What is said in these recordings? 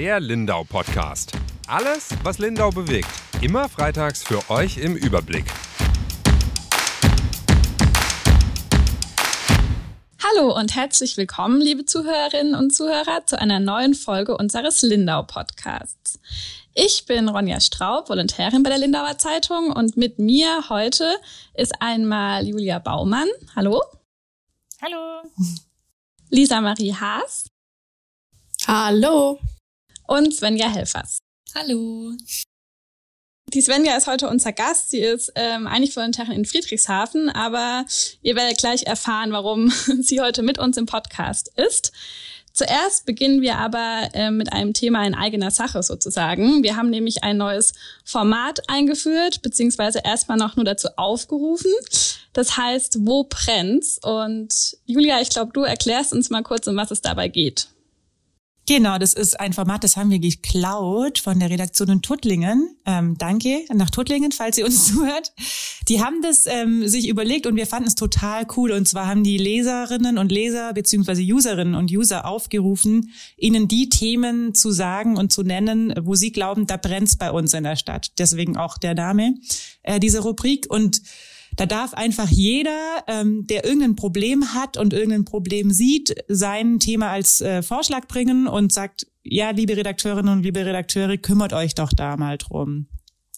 Der Lindau Podcast. Alles, was Lindau bewegt. Immer freitags für euch im Überblick. Hallo und herzlich willkommen, liebe Zuhörerinnen und Zuhörer, zu einer neuen Folge unseres Lindau Podcasts. Ich bin Ronja Straub, Volontärin bei der Lindauer Zeitung und mit mir heute ist einmal Julia Baumann. Hallo. Hallo. Lisa Marie Haas. Hallo. Und Svenja Helfers. Hallo. Die Svenja ist heute unser Gast. Sie ist ähm, eigentlich Volontärin in Friedrichshafen, aber ihr werdet gleich erfahren, warum sie heute mit uns im Podcast ist. Zuerst beginnen wir aber äh, mit einem Thema in eigener Sache sozusagen. Wir haben nämlich ein neues Format eingeführt, beziehungsweise erstmal noch nur dazu aufgerufen. Das heißt, wo brennt's? Und Julia, ich glaube, du erklärst uns mal kurz, um was es dabei geht. Genau, das ist ein Format, das haben wir geklaut von der Redaktion in Tuttlingen. Ähm, danke nach Tuttlingen, falls ihr uns zuhört. Die haben das ähm, sich überlegt und wir fanden es total cool. Und zwar haben die Leserinnen und Leser beziehungsweise Userinnen und User aufgerufen, ihnen die Themen zu sagen und zu nennen, wo sie glauben, da brennt's bei uns in der Stadt. Deswegen auch der Name äh, dieser Rubrik. Und da darf einfach jeder, ähm, der irgendein Problem hat und irgendein Problem sieht, sein Thema als äh, Vorschlag bringen und sagt, ja, liebe Redakteurinnen und liebe Redakteure, kümmert euch doch da mal drum.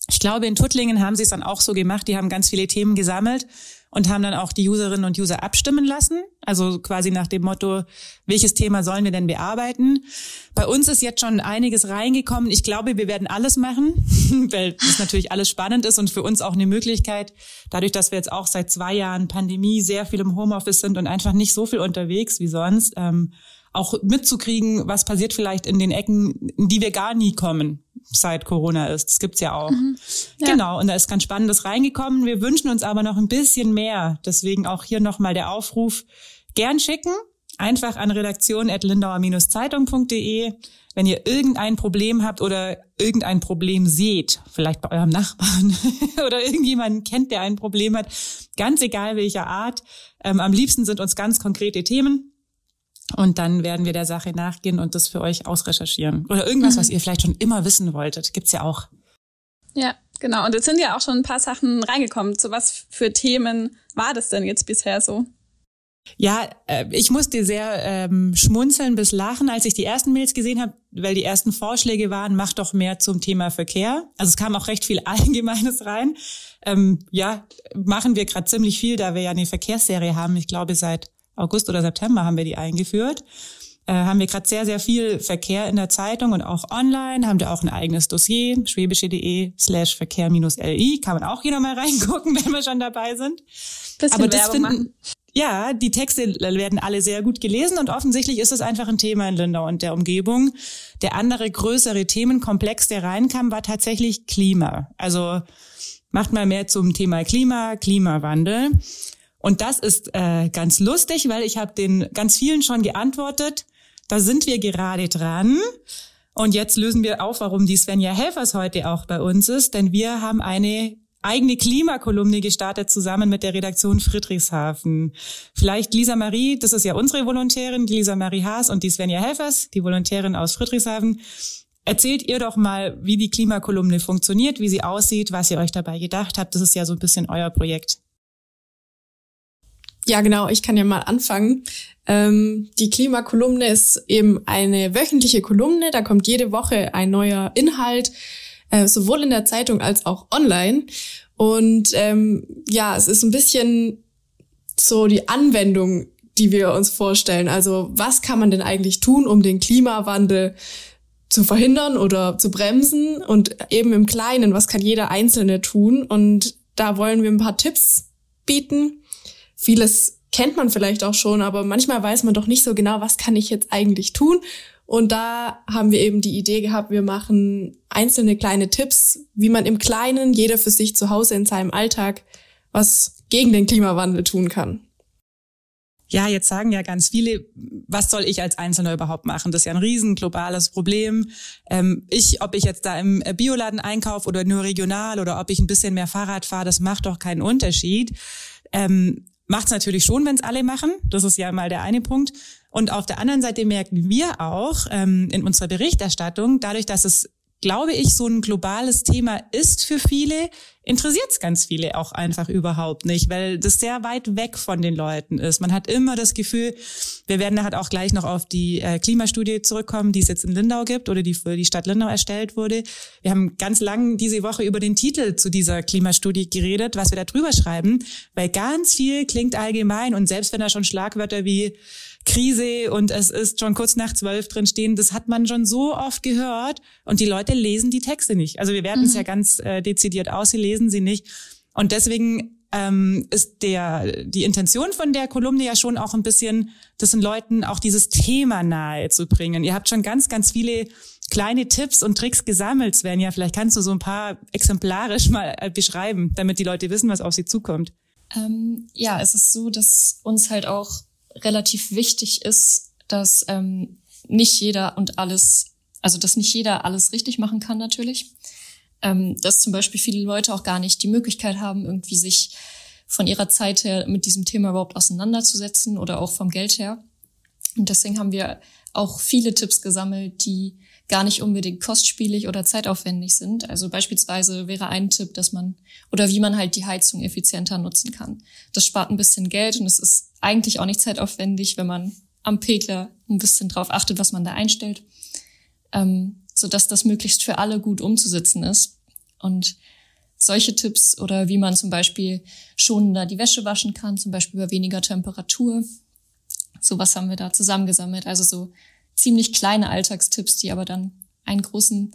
Ich glaube, in Tuttlingen haben sie es dann auch so gemacht. Die haben ganz viele Themen gesammelt und haben dann auch die Userinnen und User abstimmen lassen. Also quasi nach dem Motto, welches Thema sollen wir denn bearbeiten? Bei uns ist jetzt schon einiges reingekommen. Ich glaube, wir werden alles machen, weil das natürlich alles spannend ist und für uns auch eine Möglichkeit, dadurch, dass wir jetzt auch seit zwei Jahren Pandemie sehr viel im Homeoffice sind und einfach nicht so viel unterwegs wie sonst, ähm, auch mitzukriegen, was passiert vielleicht in den Ecken, in die wir gar nie kommen seit Corona ist. Das gibt's ja auch. Mhm. Ja. Genau, und da ist ganz Spannendes reingekommen. Wir wünschen uns aber noch ein bisschen mehr. Deswegen auch hier nochmal der Aufruf. Gern schicken, einfach an redaktion.lindauer-zeitung.de. Wenn ihr irgendein Problem habt oder irgendein Problem seht, vielleicht bei eurem Nachbarn oder irgendjemanden kennt, der ein Problem hat, ganz egal welcher Art. Ähm, am liebsten sind uns ganz konkrete Themen und dann werden wir der Sache nachgehen und das für euch ausrecherchieren. Oder irgendwas, mhm. was ihr vielleicht schon immer wissen wolltet. Gibt's ja auch. Ja, genau. Und jetzt sind ja auch schon ein paar Sachen reingekommen. Zu was für Themen war das denn jetzt bisher so? Ja, äh, ich musste sehr ähm, schmunzeln bis lachen, als ich die ersten Mails gesehen habe, weil die ersten Vorschläge waren, mach doch mehr zum Thema Verkehr. Also es kam auch recht viel Allgemeines rein. Ähm, ja, machen wir gerade ziemlich viel, da wir ja eine Verkehrsserie haben. Ich glaube, seit August oder September haben wir die eingeführt. Äh, haben wir gerade sehr, sehr viel Verkehr in der Zeitung und auch online. Haben wir auch ein eigenes Dossier, schwäbische.de slash Verkehr-LI. Kann man auch hier nochmal reingucken, wenn wir schon dabei sind. Bisschen Aber das finden, machen. ja, die Texte werden alle sehr gut gelesen und offensichtlich ist es einfach ein Thema in Lindau und der Umgebung. Der andere größere Themenkomplex, der reinkam, war tatsächlich Klima. Also macht mal mehr zum Thema Klima, Klimawandel. Und das ist äh, ganz lustig, weil ich habe den ganz vielen schon geantwortet. Da sind wir gerade dran. Und jetzt lösen wir auf, warum die Svenja Helfers heute auch bei uns ist, denn wir haben eine eigene Klimakolumne gestartet zusammen mit der Redaktion Friedrichshafen. Vielleicht Lisa Marie, das ist ja unsere Volontärin, Lisa Marie Haas und die Svenja Helfers, die Volontärin aus Friedrichshafen. Erzählt ihr doch mal, wie die Klimakolumne funktioniert, wie sie aussieht, was ihr euch dabei gedacht habt. Das ist ja so ein bisschen euer Projekt. Ja, genau, ich kann ja mal anfangen. Ähm, die Klimakolumne ist eben eine wöchentliche Kolumne, da kommt jede Woche ein neuer Inhalt, äh, sowohl in der Zeitung als auch online. Und ähm, ja, es ist ein bisschen so die Anwendung, die wir uns vorstellen. Also was kann man denn eigentlich tun, um den Klimawandel zu verhindern oder zu bremsen? Und eben im Kleinen, was kann jeder Einzelne tun? Und da wollen wir ein paar Tipps bieten vieles kennt man vielleicht auch schon, aber manchmal weiß man doch nicht so genau, was kann ich jetzt eigentlich tun. Und da haben wir eben die Idee gehabt, wir machen einzelne kleine Tipps, wie man im Kleinen, jeder für sich zu Hause in seinem Alltag, was gegen den Klimawandel tun kann. Ja, jetzt sagen ja ganz viele, was soll ich als Einzelner überhaupt machen? Das ist ja ein riesen globales Problem. Ähm, ich, ob ich jetzt da im Bioladen einkaufe oder nur regional oder ob ich ein bisschen mehr Fahrrad fahre, das macht doch keinen Unterschied. Ähm, macht es natürlich schon, wenn es alle machen. Das ist ja mal der eine Punkt. Und auf der anderen Seite merken wir auch ähm, in unserer Berichterstattung, dadurch, dass es glaube ich, so ein globales Thema ist für viele, interessiert es ganz viele auch einfach überhaupt nicht, weil das sehr weit weg von den Leuten ist. Man hat immer das Gefühl, wir werden halt auch gleich noch auf die äh, Klimastudie zurückkommen, die es jetzt in Lindau gibt oder die für die Stadt Lindau erstellt wurde. Wir haben ganz lang diese Woche über den Titel zu dieser Klimastudie geredet, was wir da drüber schreiben, weil ganz viel klingt allgemein und selbst wenn da schon Schlagwörter wie Krise und es ist schon kurz nach zwölf drin stehen. Das hat man schon so oft gehört und die Leute lesen die Texte nicht. Also wir werten mhm. es ja ganz äh, dezidiert aus, sie lesen sie nicht. Und deswegen ähm, ist der die Intention von der Kolumne ja schon auch ein bisschen, das den Leuten auch dieses Thema nahe zu bringen. Ihr habt schon ganz, ganz viele kleine Tipps und Tricks gesammelt, Svenja. Vielleicht kannst du so ein paar exemplarisch mal äh, beschreiben, damit die Leute wissen, was auf sie zukommt. Ähm, ja, es ist so, dass uns halt auch relativ wichtig ist, dass ähm, nicht jeder und alles, also dass nicht jeder alles richtig machen kann natürlich. Ähm, dass zum Beispiel viele Leute auch gar nicht die Möglichkeit haben, irgendwie sich von ihrer Zeit her mit diesem Thema überhaupt auseinanderzusetzen oder auch vom Geld her. Und deswegen haben wir auch viele Tipps gesammelt, die gar nicht unbedingt kostspielig oder zeitaufwendig sind. Also beispielsweise wäre ein Tipp, dass man oder wie man halt die Heizung effizienter nutzen kann. Das spart ein bisschen Geld und es ist eigentlich auch nicht zeitaufwendig, wenn man am Pegler ein bisschen drauf achtet, was man da einstellt, ähm, so dass das möglichst für alle gut umzusetzen ist. Und solche Tipps oder wie man zum Beispiel schonender die Wäsche waschen kann, zum Beispiel bei weniger Temperatur. Sowas haben wir da zusammengesammelt. Also so ziemlich kleine Alltagstipps, die aber dann einen großen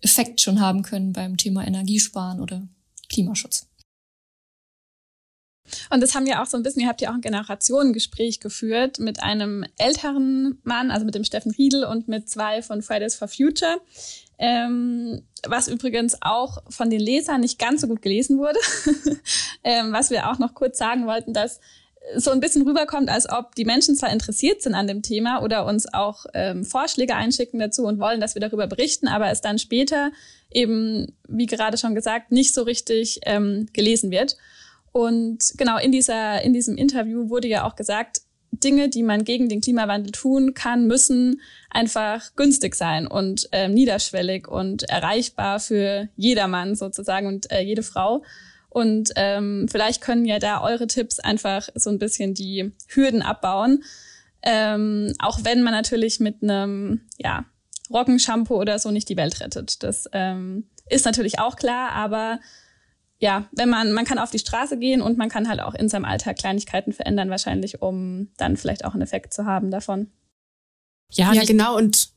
Effekt schon haben können beim Thema Energiesparen oder Klimaschutz. Und das haben ja auch so ein bisschen, ihr habt ja auch ein Generationengespräch geführt mit einem älteren Mann, also mit dem Steffen Riedel und mit zwei von Fridays for Future. Ähm, was übrigens auch von den Lesern nicht ganz so gut gelesen wurde. ähm, was wir auch noch kurz sagen wollten, dass so ein bisschen rüberkommt, als ob die Menschen zwar interessiert sind an dem Thema oder uns auch ähm, Vorschläge einschicken dazu und wollen, dass wir darüber berichten, aber es dann später eben, wie gerade schon gesagt, nicht so richtig ähm, gelesen wird. Und genau in dieser, in diesem Interview wurde ja auch gesagt, Dinge, die man gegen den Klimawandel tun kann, müssen einfach günstig sein und ähm, niederschwellig und erreichbar für jedermann sozusagen und äh, jede Frau. Und ähm, vielleicht können ja da eure Tipps einfach so ein bisschen die Hürden abbauen. Ähm, auch wenn man natürlich mit einem ja, Roggenshampoo oder so nicht die Welt rettet. Das ähm, ist natürlich auch klar, aber ja, wenn man, man kann auf die Straße gehen und man kann halt auch in seinem Alltag Kleinigkeiten verändern, wahrscheinlich, um dann vielleicht auch einen Effekt zu haben davon. Ja, ja genau. Und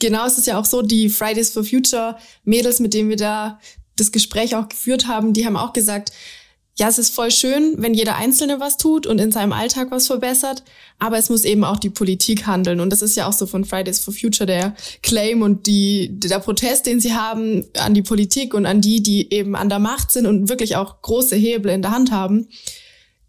genau ist es ja auch so, die Fridays for Future Mädels, mit denen wir da das Gespräch auch geführt haben, die haben auch gesagt, ja, es ist voll schön, wenn jeder Einzelne was tut und in seinem Alltag was verbessert, aber es muss eben auch die Politik handeln. Und das ist ja auch so von Fridays for Future der Claim und die, der Protest, den sie haben an die Politik und an die, die eben an der Macht sind und wirklich auch große Hebel in der Hand haben.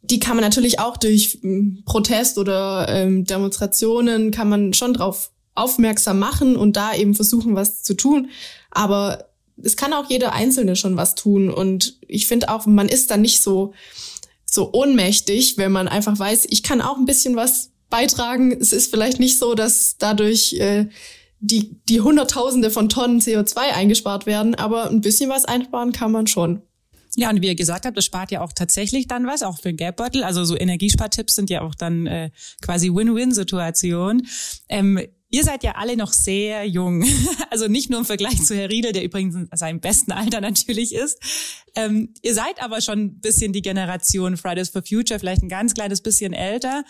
Die kann man natürlich auch durch hm, Protest oder ähm, Demonstrationen kann man schon drauf aufmerksam machen und da eben versuchen, was zu tun. Aber es kann auch jeder Einzelne schon was tun. Und ich finde auch, man ist dann nicht so, so ohnmächtig, wenn man einfach weiß, ich kann auch ein bisschen was beitragen. Es ist vielleicht nicht so, dass dadurch äh, die, die Hunderttausende von Tonnen CO2 eingespart werden, aber ein bisschen was einsparen kann man schon. Ja, und wie ihr gesagt habt, das spart ja auch tatsächlich dann was, auch für den Geldbeutel. Also so Energiespartipps sind ja auch dann äh, quasi Win-Win-Situation. Ähm, Ihr seid ja alle noch sehr jung. Also nicht nur im Vergleich zu Herr Riedel, der übrigens in seinem besten Alter natürlich ist. Ähm, ihr seid aber schon ein bisschen die Generation Fridays for Future, vielleicht ein ganz kleines bisschen älter.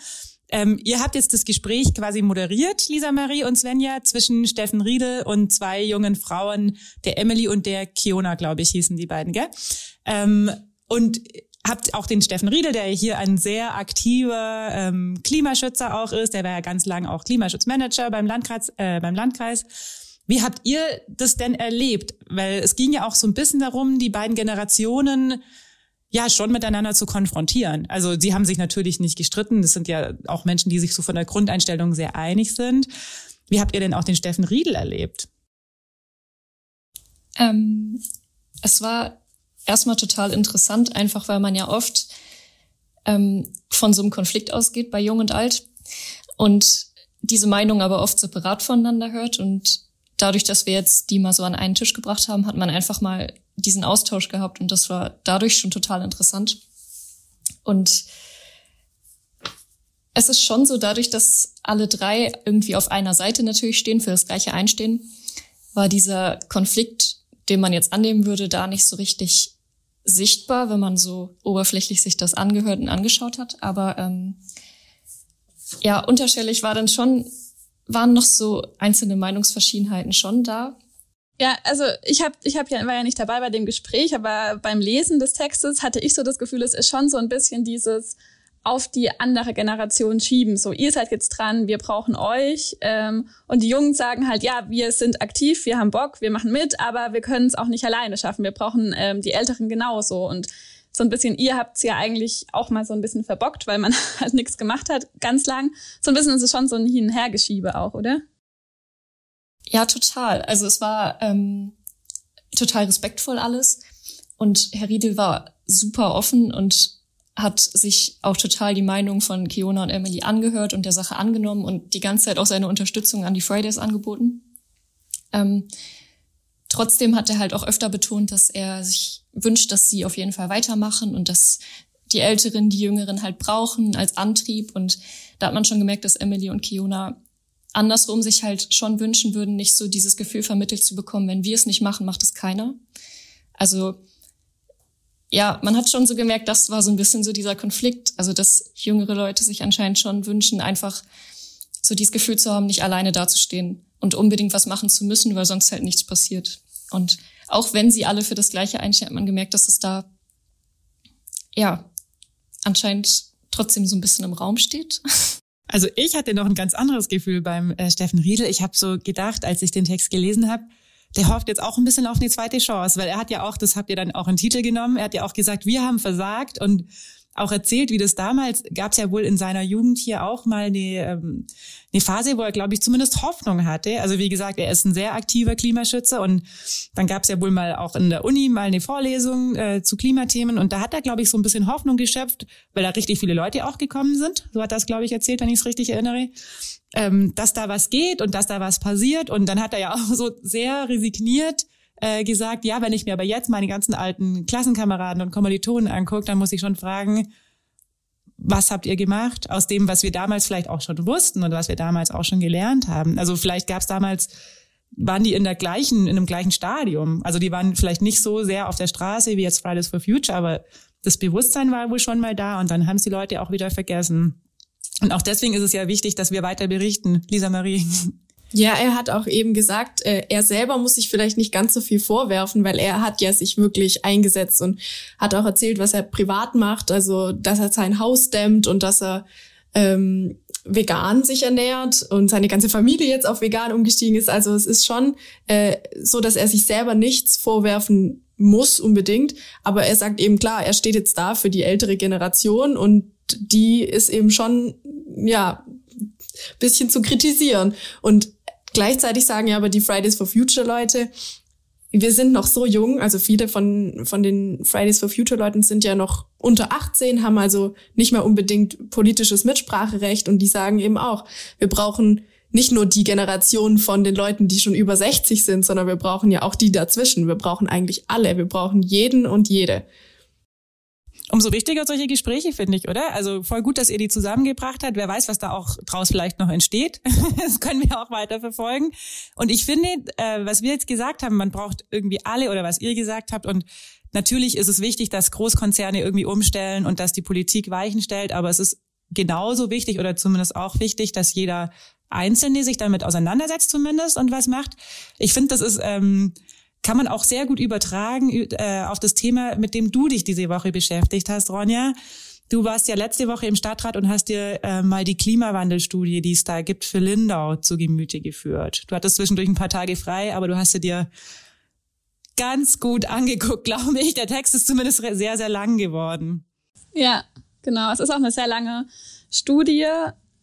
Ähm, ihr habt jetzt das Gespräch quasi moderiert, Lisa Marie und Svenja, zwischen Steffen Riedel und zwei jungen Frauen, der Emily und der Kiona, glaube ich, hießen die beiden, gell? Ähm, und habt auch den Steffen Riedel, der hier ein sehr aktiver ähm, Klimaschützer auch ist. Der war ja ganz lang auch Klimaschutzmanager beim Landkreis. Äh, beim Landkreis. Wie habt ihr das denn erlebt? Weil es ging ja auch so ein bisschen darum, die beiden Generationen ja schon miteinander zu konfrontieren. Also sie haben sich natürlich nicht gestritten. Das sind ja auch Menschen, die sich so von der Grundeinstellung sehr einig sind. Wie habt ihr denn auch den Steffen Riedel erlebt? Ähm, es war erstmal total interessant, einfach weil man ja oft ähm, von so einem Konflikt ausgeht bei Jung und Alt und diese Meinung aber oft separat voneinander hört und dadurch, dass wir jetzt die mal so an einen Tisch gebracht haben, hat man einfach mal diesen Austausch gehabt und das war dadurch schon total interessant. Und es ist schon so, dadurch, dass alle drei irgendwie auf einer Seite natürlich stehen, für das gleiche einstehen, war dieser Konflikt, den man jetzt annehmen würde, da nicht so richtig sichtbar, wenn man so oberflächlich sich das angehört und angeschaut hat. Aber ähm, ja, unterschwellig war dann schon, waren noch so einzelne Meinungsverschiedenheiten schon da. Ja, also ich hab, ich hab ja, war ja nicht dabei bei dem Gespräch, aber beim Lesen des Textes hatte ich so das Gefühl, es ist schon so ein bisschen dieses auf die andere Generation schieben. So, ihr seid jetzt dran, wir brauchen euch. Ähm, und die Jungen sagen halt, ja, wir sind aktiv, wir haben Bock, wir machen mit, aber wir können es auch nicht alleine schaffen. Wir brauchen ähm, die Älteren genauso. Und so ein bisschen, ihr habt's ja eigentlich auch mal so ein bisschen verbockt, weil man halt nichts gemacht hat, ganz lang. So ein bisschen ist es schon so ein Hin- und Hergeschiebe auch, oder? Ja, total. Also es war ähm, total respektvoll alles. Und Herr Riedel war super offen und hat sich auch total die Meinung von Kiona und Emily angehört und der Sache angenommen und die ganze Zeit auch seine Unterstützung an die Fridays angeboten. Ähm, trotzdem hat er halt auch öfter betont, dass er sich wünscht, dass sie auf jeden Fall weitermachen und dass die Älteren die Jüngeren halt brauchen als Antrieb. Und da hat man schon gemerkt, dass Emily und Kiona andersrum sich halt schon wünschen würden, nicht so dieses Gefühl vermittelt zu bekommen, wenn wir es nicht machen, macht es keiner. Also ja, man hat schon so gemerkt, das war so ein bisschen so dieser Konflikt, also dass jüngere Leute sich anscheinend schon wünschen, einfach so dieses Gefühl zu haben, nicht alleine dazustehen und unbedingt was machen zu müssen, weil sonst halt nichts passiert. Und auch wenn sie alle für das Gleiche einstehen, hat man gemerkt, dass es da, ja, anscheinend trotzdem so ein bisschen im Raum steht. Also ich hatte noch ein ganz anderes Gefühl beim äh, Steffen Riedel. Ich habe so gedacht, als ich den Text gelesen habe, der hofft jetzt auch ein bisschen auf eine zweite Chance, weil er hat ja auch, das habt ihr dann auch in Titel genommen, er hat ja auch gesagt, wir haben versagt und auch erzählt, wie das damals gab es ja wohl in seiner Jugend hier auch mal eine, ähm, eine Phase, wo er, glaube ich, zumindest Hoffnung hatte. Also wie gesagt, er ist ein sehr aktiver Klimaschützer und dann gab es ja wohl mal auch in der Uni mal eine Vorlesung äh, zu Klimathemen und da hat er, glaube ich, so ein bisschen Hoffnung geschöpft, weil da richtig viele Leute auch gekommen sind. So hat das, glaube ich, erzählt, wenn ich es richtig erinnere ähm, dass da was geht und dass da was passiert. Und dann hat er ja auch so sehr resigniert äh, gesagt, ja, wenn ich mir aber jetzt meine ganzen alten Klassenkameraden und Kommilitonen angucke, dann muss ich schon fragen, was habt ihr gemacht aus dem, was wir damals vielleicht auch schon wussten und was wir damals auch schon gelernt haben? Also vielleicht gab es damals, waren die in der gleichen, in einem gleichen Stadium. Also die waren vielleicht nicht so sehr auf der Straße wie jetzt Fridays for Future, aber das Bewusstsein war wohl schon mal da und dann haben es die Leute auch wieder vergessen. Und auch deswegen ist es ja wichtig, dass wir weiter berichten, Lisa Marie. Ja, er hat auch eben gesagt, äh, er selber muss sich vielleicht nicht ganz so viel vorwerfen, weil er hat ja sich wirklich eingesetzt und hat auch erzählt, was er privat macht, also dass er sein Haus dämmt und dass er ähm, vegan sich ernährt und seine ganze Familie jetzt auf vegan umgestiegen ist. Also es ist schon äh, so, dass er sich selber nichts vorwerfen muss unbedingt, aber er sagt eben klar, er steht jetzt da für die ältere Generation und die ist eben schon, ja, bisschen zu kritisieren. Und gleichzeitig sagen ja aber die Fridays for Future Leute, wir sind noch so jung, also viele von, von den Fridays for Future Leuten sind ja noch unter 18, haben also nicht mehr unbedingt politisches Mitspracherecht und die sagen eben auch, wir brauchen nicht nur die Generation von den Leuten, die schon über 60 sind, sondern wir brauchen ja auch die dazwischen. Wir brauchen eigentlich alle. Wir brauchen jeden und jede umso wichtiger solche Gespräche, finde ich, oder? Also voll gut, dass ihr die zusammengebracht habt. Wer weiß, was da auch draus vielleicht noch entsteht. das können wir auch weiter verfolgen. Und ich finde, äh, was wir jetzt gesagt haben, man braucht irgendwie alle oder was ihr gesagt habt. Und natürlich ist es wichtig, dass Großkonzerne irgendwie umstellen und dass die Politik Weichen stellt. Aber es ist genauso wichtig oder zumindest auch wichtig, dass jeder Einzelne sich damit auseinandersetzt zumindest und was macht. Ich finde, das ist ähm, kann man auch sehr gut übertragen äh, auf das Thema, mit dem du dich diese Woche beschäftigt hast, Ronja. Du warst ja letzte Woche im Stadtrat und hast dir äh, mal die Klimawandelstudie, die es da gibt, für Lindau zu Gemüte geführt. Du hattest zwischendurch ein paar Tage frei, aber du hast sie dir ganz gut angeguckt, glaube ich. Der Text ist zumindest sehr, sehr lang geworden. Ja, genau. Es ist auch eine sehr lange Studie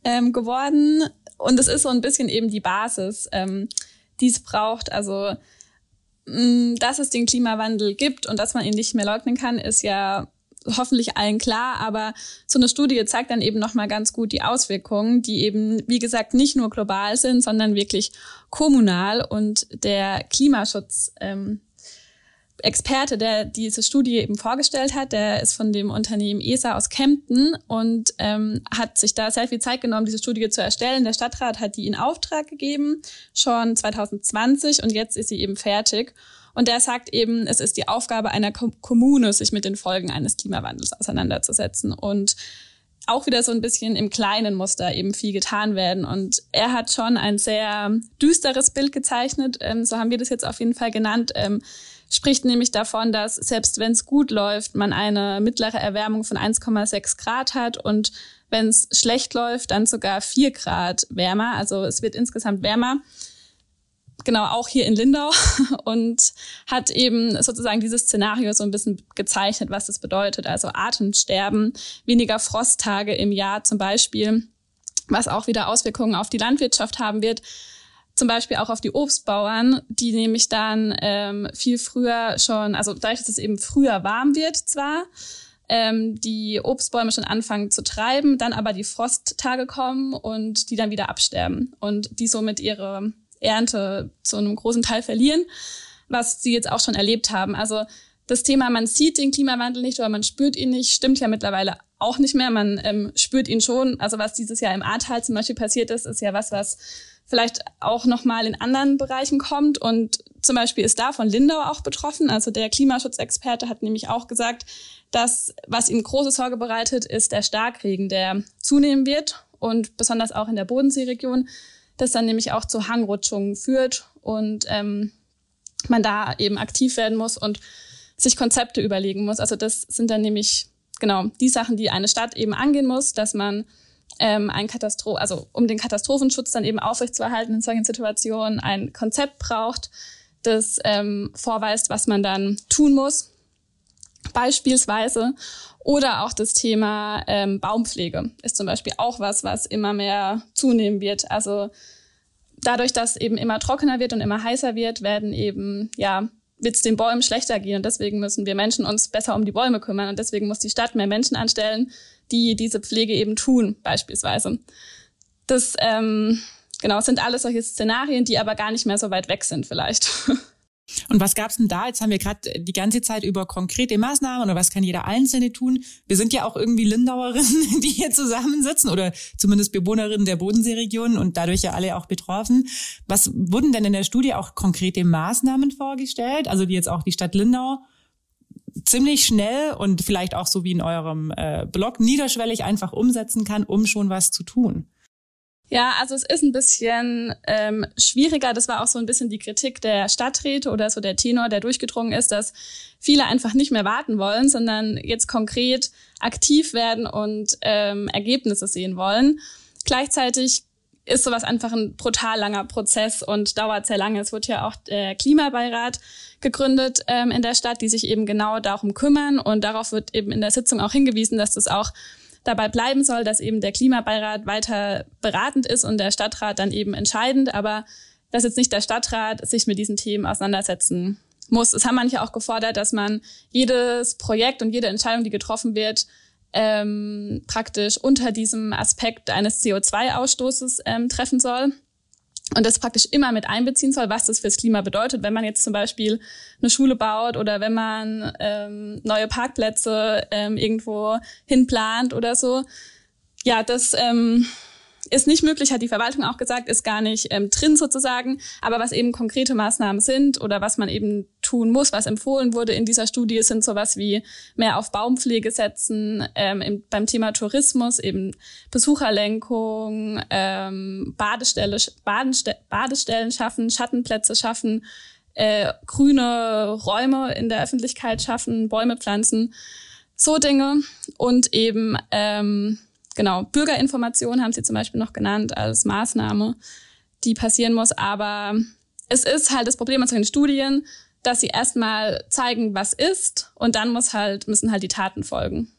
ähm, geworden und es ist so ein bisschen eben die Basis, ähm, die es braucht. Also dass es den Klimawandel gibt und dass man ihn nicht mehr leugnen kann, ist ja hoffentlich allen klar, aber so eine Studie zeigt dann eben nochmal ganz gut die Auswirkungen, die eben, wie gesagt, nicht nur global sind, sondern wirklich kommunal. Und der Klimaschutz ähm, Experte, der diese Studie eben vorgestellt hat, der ist von dem Unternehmen ESA aus Kempten und ähm, hat sich da sehr viel Zeit genommen, diese Studie zu erstellen. Der Stadtrat hat die in Auftrag gegeben, schon 2020 und jetzt ist sie eben fertig. Und der sagt eben, es ist die Aufgabe einer Kommune, sich mit den Folgen eines Klimawandels auseinanderzusetzen. Und auch wieder so ein bisschen im Kleinen muss da eben viel getan werden. Und er hat schon ein sehr düsteres Bild gezeichnet, ähm, so haben wir das jetzt auf jeden Fall genannt. Ähm, spricht nämlich davon, dass selbst wenn es gut läuft, man eine mittlere Erwärmung von 1,6 Grad hat und wenn es schlecht läuft, dann sogar 4 Grad wärmer. Also es wird insgesamt wärmer. Genau, auch hier in Lindau und hat eben sozusagen dieses Szenario so ein bisschen gezeichnet, was das bedeutet. Also Atemsterben, weniger Frosttage im Jahr zum Beispiel, was auch wieder Auswirkungen auf die Landwirtschaft haben wird zum Beispiel auch auf die Obstbauern, die nämlich dann ähm, viel früher schon, also dadurch, dass es eben früher warm wird zwar, ähm, die Obstbäume schon anfangen zu treiben, dann aber die Frosttage kommen und die dann wieder absterben und die somit ihre Ernte zu einem großen Teil verlieren, was sie jetzt auch schon erlebt haben. Also das Thema, man sieht den Klimawandel nicht oder man spürt ihn nicht, stimmt ja mittlerweile auch nicht mehr. Man ähm, spürt ihn schon. Also was dieses Jahr im Ahrtal zum Beispiel passiert ist, ist ja was, was vielleicht auch nochmal in anderen Bereichen kommt. Und zum Beispiel ist da von Lindau auch betroffen. Also der Klimaschutzexperte hat nämlich auch gesagt, dass was ihm große Sorge bereitet, ist der Starkregen, der zunehmen wird und besonders auch in der Bodenseeregion, das dann nämlich auch zu Hangrutschungen führt und ähm, man da eben aktiv werden muss und sich Konzepte überlegen muss. Also das sind dann nämlich genau die Sachen, die eine Stadt eben angehen muss, dass man ähm, ein Katastro also um den Katastrophenschutz dann eben aufrechtzuerhalten in solchen Situationen, ein Konzept braucht, das ähm, vorweist, was man dann tun muss, beispielsweise. Oder auch das Thema ähm, Baumpflege ist zum Beispiel auch was, was immer mehr zunehmen wird. Also dadurch, dass eben immer trockener wird und immer heißer wird, werden eben ja wird es den Bäumen schlechter gehen und deswegen müssen wir Menschen uns besser um die Bäume kümmern und deswegen muss die Stadt mehr Menschen anstellen, die diese Pflege eben tun, beispielsweise. Das ähm, genau sind alles solche Szenarien, die aber gar nicht mehr so weit weg sind vielleicht. Und was gab's denn da? Jetzt haben wir gerade die ganze Zeit über konkrete Maßnahmen oder was kann jeder Einzelne tun. Wir sind ja auch irgendwie Lindauerinnen, die hier zusammensitzen oder zumindest Bewohnerinnen der Bodenseeregion und dadurch ja alle auch betroffen. Was wurden denn in der Studie auch konkrete Maßnahmen vorgestellt? Also die jetzt auch die Stadt Lindau ziemlich schnell und vielleicht auch so wie in eurem äh, Blog niederschwellig einfach umsetzen kann, um schon was zu tun? Ja, also es ist ein bisschen ähm, schwieriger. Das war auch so ein bisschen die Kritik der Stadträte oder so der Tenor, der durchgedrungen ist, dass viele einfach nicht mehr warten wollen, sondern jetzt konkret aktiv werden und ähm, Ergebnisse sehen wollen. Gleichzeitig ist sowas einfach ein brutal langer Prozess und dauert sehr lange. Es wird ja auch der Klimabeirat gegründet ähm, in der Stadt, die sich eben genau darum kümmern. Und darauf wird eben in der Sitzung auch hingewiesen, dass das auch dabei bleiben soll, dass eben der Klimabeirat weiter beratend ist und der Stadtrat dann eben entscheidend, aber dass jetzt nicht der Stadtrat sich mit diesen Themen auseinandersetzen muss. Es haben manche auch gefordert, dass man jedes Projekt und jede Entscheidung, die getroffen wird, ähm, praktisch unter diesem Aspekt eines CO2-Ausstoßes ähm, treffen soll und das praktisch immer mit einbeziehen soll, was das fürs Klima bedeutet, wenn man jetzt zum Beispiel eine Schule baut oder wenn man ähm, neue Parkplätze ähm, irgendwo hinplant oder so. Ja, das ähm, ist nicht möglich, hat die Verwaltung auch gesagt, ist gar nicht ähm, drin sozusagen. Aber was eben konkrete Maßnahmen sind oder was man eben tun muss, was empfohlen wurde in dieser Studie, sind sowas wie mehr auf Baumpflege setzen, ähm, im, beim Thema Tourismus eben Besucherlenkung, ähm, Badestelle, Badenste Badestellen schaffen, Schattenplätze schaffen, äh, grüne Räume in der Öffentlichkeit schaffen, Bäume pflanzen, so Dinge und eben ähm, genau, Bürgerinformation haben sie zum Beispiel noch genannt als Maßnahme, die passieren muss. Aber es ist halt das Problem an solchen Studien, dass sie erstmal zeigen, was ist, und dann muss halt, müssen halt die Taten folgen.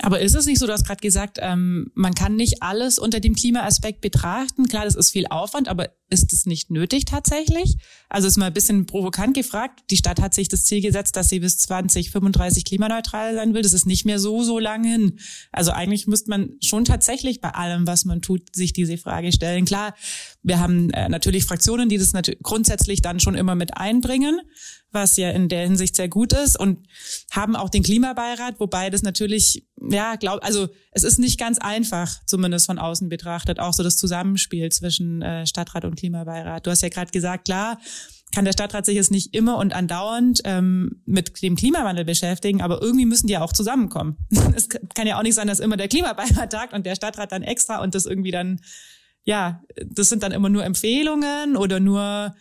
Aber ist es nicht so, du hast gerade gesagt, ähm, man kann nicht alles unter dem Klimaaspekt betrachten. Klar, das ist viel Aufwand, aber ist es nicht nötig tatsächlich? Also ist mal ein bisschen provokant gefragt. Die Stadt hat sich das Ziel gesetzt, dass sie bis 2035 klimaneutral sein will. Das ist nicht mehr so, so lang hin. Also eigentlich müsste man schon tatsächlich bei allem, was man tut, sich diese Frage stellen. Klar, wir haben äh, natürlich Fraktionen, die das grundsätzlich dann schon immer mit einbringen was ja in der Hinsicht sehr gut ist und haben auch den Klimabeirat, wobei das natürlich, ja, glaub, also es ist nicht ganz einfach, zumindest von außen betrachtet, auch so das Zusammenspiel zwischen äh, Stadtrat und Klimabeirat. Du hast ja gerade gesagt, klar, kann der Stadtrat sich jetzt nicht immer und andauernd ähm, mit dem Klimawandel beschäftigen, aber irgendwie müssen die ja auch zusammenkommen. es kann ja auch nicht sein, dass immer der Klimabeirat tagt und der Stadtrat dann extra und das irgendwie dann, ja, das sind dann immer nur Empfehlungen oder nur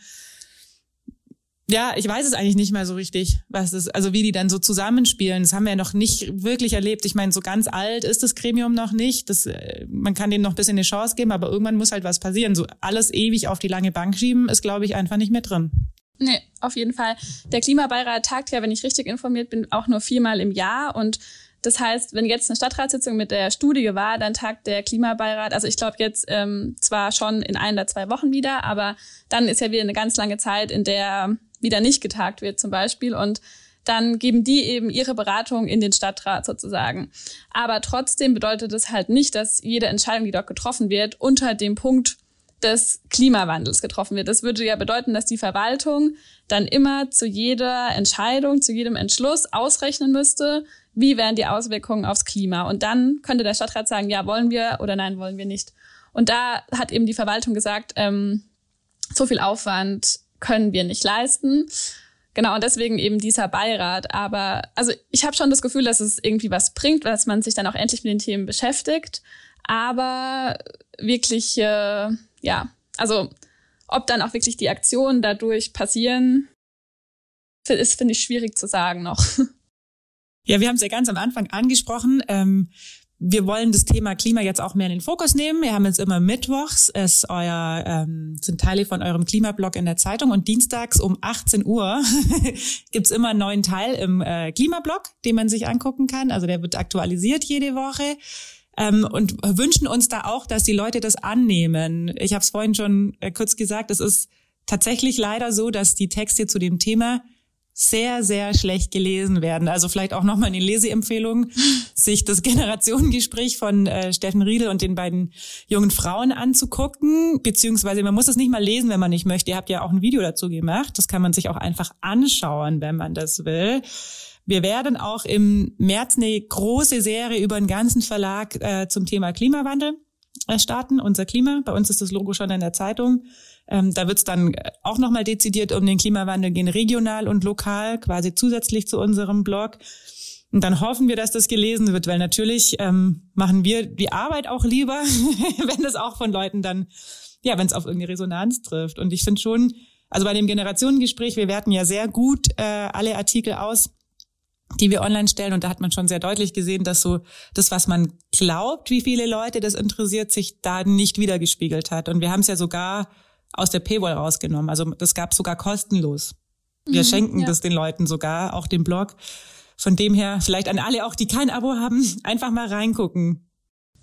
ja, ich weiß es eigentlich nicht mehr so richtig, was es, also wie die dann so zusammenspielen. Das haben wir ja noch nicht wirklich erlebt. Ich meine, so ganz alt ist das Gremium noch nicht. Das, äh, man kann denen noch ein bisschen eine Chance geben, aber irgendwann muss halt was passieren. So alles ewig auf die lange Bank schieben, ist, glaube ich, einfach nicht mehr drin. Nee, auf jeden Fall. Der Klimabeirat tagt ja, wenn ich richtig informiert bin, auch nur viermal im Jahr und das heißt, wenn jetzt eine Stadtratssitzung mit der Studie war, dann tagt der Klimabeirat, also ich glaube jetzt ähm, zwar schon in ein oder zwei Wochen wieder, aber dann ist ja wieder eine ganz lange Zeit, in der wieder nicht getagt wird zum Beispiel und dann geben die eben ihre Beratung in den Stadtrat sozusagen. Aber trotzdem bedeutet es halt nicht, dass jede Entscheidung, die dort getroffen wird, unter dem Punkt des Klimawandels getroffen wird. Das würde ja bedeuten, dass die Verwaltung dann immer zu jeder Entscheidung, zu jedem Entschluss ausrechnen müsste, wie wären die Auswirkungen aufs Klima. Und dann könnte der Stadtrat sagen, ja, wollen wir oder nein, wollen wir nicht. Und da hat eben die Verwaltung gesagt, ähm, so viel Aufwand können wir nicht leisten. Genau, und deswegen eben dieser Beirat. Aber also ich habe schon das Gefühl, dass es irgendwie was bringt, dass man sich dann auch endlich mit den Themen beschäftigt. Aber wirklich, äh, ja, also ob dann auch wirklich die Aktionen dadurch passieren, ist, finde ich, schwierig zu sagen noch. Ja, wir haben es ja ganz am Anfang angesprochen. Ähm, wir wollen das Thema Klima jetzt auch mehr in den Fokus nehmen. Wir haben jetzt immer mittwochs, ist euer, ähm, sind Teile von eurem Klimablog in der Zeitung und dienstags um 18 Uhr gibt's immer einen neuen Teil im äh, Klimablog, den man sich angucken kann. Also der wird aktualisiert jede Woche. Ähm, und wünschen uns da auch, dass die Leute das annehmen. Ich habe es vorhin schon äh, kurz gesagt, es ist tatsächlich leider so, dass die Texte zu dem Thema sehr, sehr schlecht gelesen werden. Also vielleicht auch nochmal eine Leseempfehlung, sich das Generationengespräch von äh, Steffen Riedel und den beiden jungen Frauen anzugucken, beziehungsweise man muss es nicht mal lesen, wenn man nicht möchte. Ihr habt ja auch ein Video dazu gemacht. Das kann man sich auch einfach anschauen, wenn man das will. Wir werden auch im März eine große Serie über den ganzen Verlag äh, zum Thema Klimawandel äh, starten. Unser Klima, bei uns ist das Logo schon in der Zeitung. Ähm, da wird es dann auch nochmal dezidiert um den Klimawandel gehen, regional und lokal, quasi zusätzlich zu unserem Blog. Und dann hoffen wir, dass das gelesen wird, weil natürlich ähm, machen wir die Arbeit auch lieber, wenn es auch von Leuten dann, ja, wenn es auf irgendeine Resonanz trifft. Und ich finde schon, also bei dem Generationengespräch, wir werten ja sehr gut äh, alle Artikel aus, die wir online stellen. Und da hat man schon sehr deutlich gesehen, dass so das, was man glaubt, wie viele Leute das interessiert, sich da nicht wiedergespiegelt hat. Und wir haben es ja sogar aus der Paywall rausgenommen. Also das gab sogar kostenlos. Wir mhm, schenken ja. das den Leuten sogar, auch dem Blog. Von dem her, vielleicht an alle auch, die kein Abo haben, einfach mal reingucken.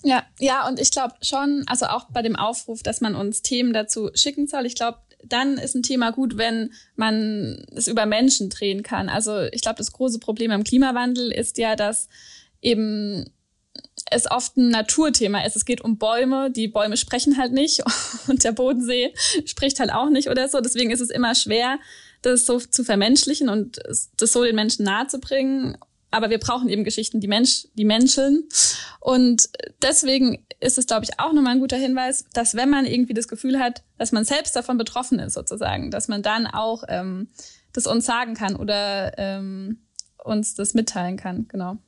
Ja, ja, und ich glaube schon, also auch bei dem Aufruf, dass man uns Themen dazu schicken soll, ich glaube, dann ist ein Thema gut, wenn man es über Menschen drehen kann. Also ich glaube, das große Problem am Klimawandel ist ja, dass eben es oft ein Naturthema ist. Es geht um Bäume. Die Bäume sprechen halt nicht und der Bodensee spricht halt auch nicht oder so. Deswegen ist es immer schwer, das so zu vermenschlichen und das so den Menschen nahezubringen. Aber wir brauchen eben Geschichten, die Mensch, die Menschen. Und deswegen ist es, glaube ich, auch nochmal ein guter Hinweis, dass wenn man irgendwie das Gefühl hat, dass man selbst davon betroffen ist, sozusagen, dass man dann auch ähm, das uns sagen kann oder ähm, uns das mitteilen kann. Genau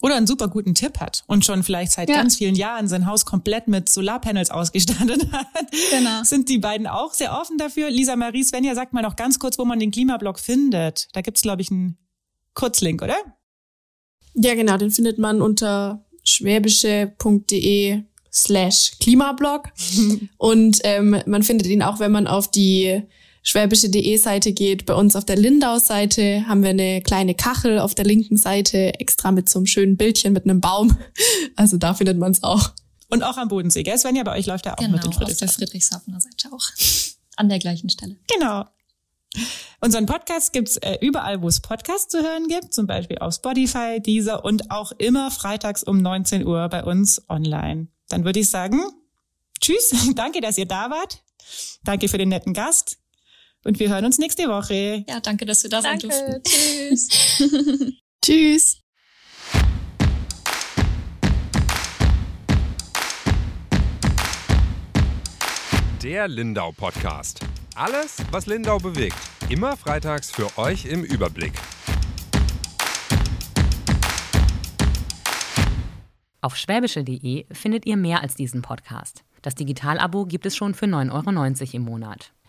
oder einen super guten Tipp hat und schon vielleicht seit ja. ganz vielen Jahren sein Haus komplett mit Solarpanels ausgestattet hat, genau. sind die beiden auch sehr offen dafür. Lisa Marie Svenja, sagt mal noch ganz kurz, wo man den Klimablog findet. Da gibt's glaube ich, einen Kurzlink, oder? Ja, genau, den findet man unter schwäbische.de slash Klimablog. und ähm, man findet ihn auch, wenn man auf die schwäbische.de Seite geht. Bei uns auf der Lindau-Seite haben wir eine kleine Kachel auf der linken Seite, extra mit so einem schönen Bildchen mit einem Baum. Also da findet man es auch. Und auch am Bodensee, gell? Svenja, bei euch läuft er auch genau, mit den auf der Friedrichshafen. Friedrichshafener Seite auch. An der gleichen Stelle. Genau. Unseren Podcast gibt's äh, überall, wo es Podcasts zu hören gibt, zum Beispiel auf Spotify, Deezer und auch immer freitags um 19 Uhr bei uns online. Dann würde ich sagen, tschüss, danke, dass ihr da wart. Danke für den netten Gast und wir hören uns nächste Woche. Ja, danke, dass wir da sein durften. Tschüss. Tschüss. Der Lindau Podcast. Alles, was Lindau bewegt. Immer freitags für euch im Überblick. Auf schwäbische.de findet ihr mehr als diesen Podcast. Das Digitalabo gibt es schon für 9,90 Euro im Monat.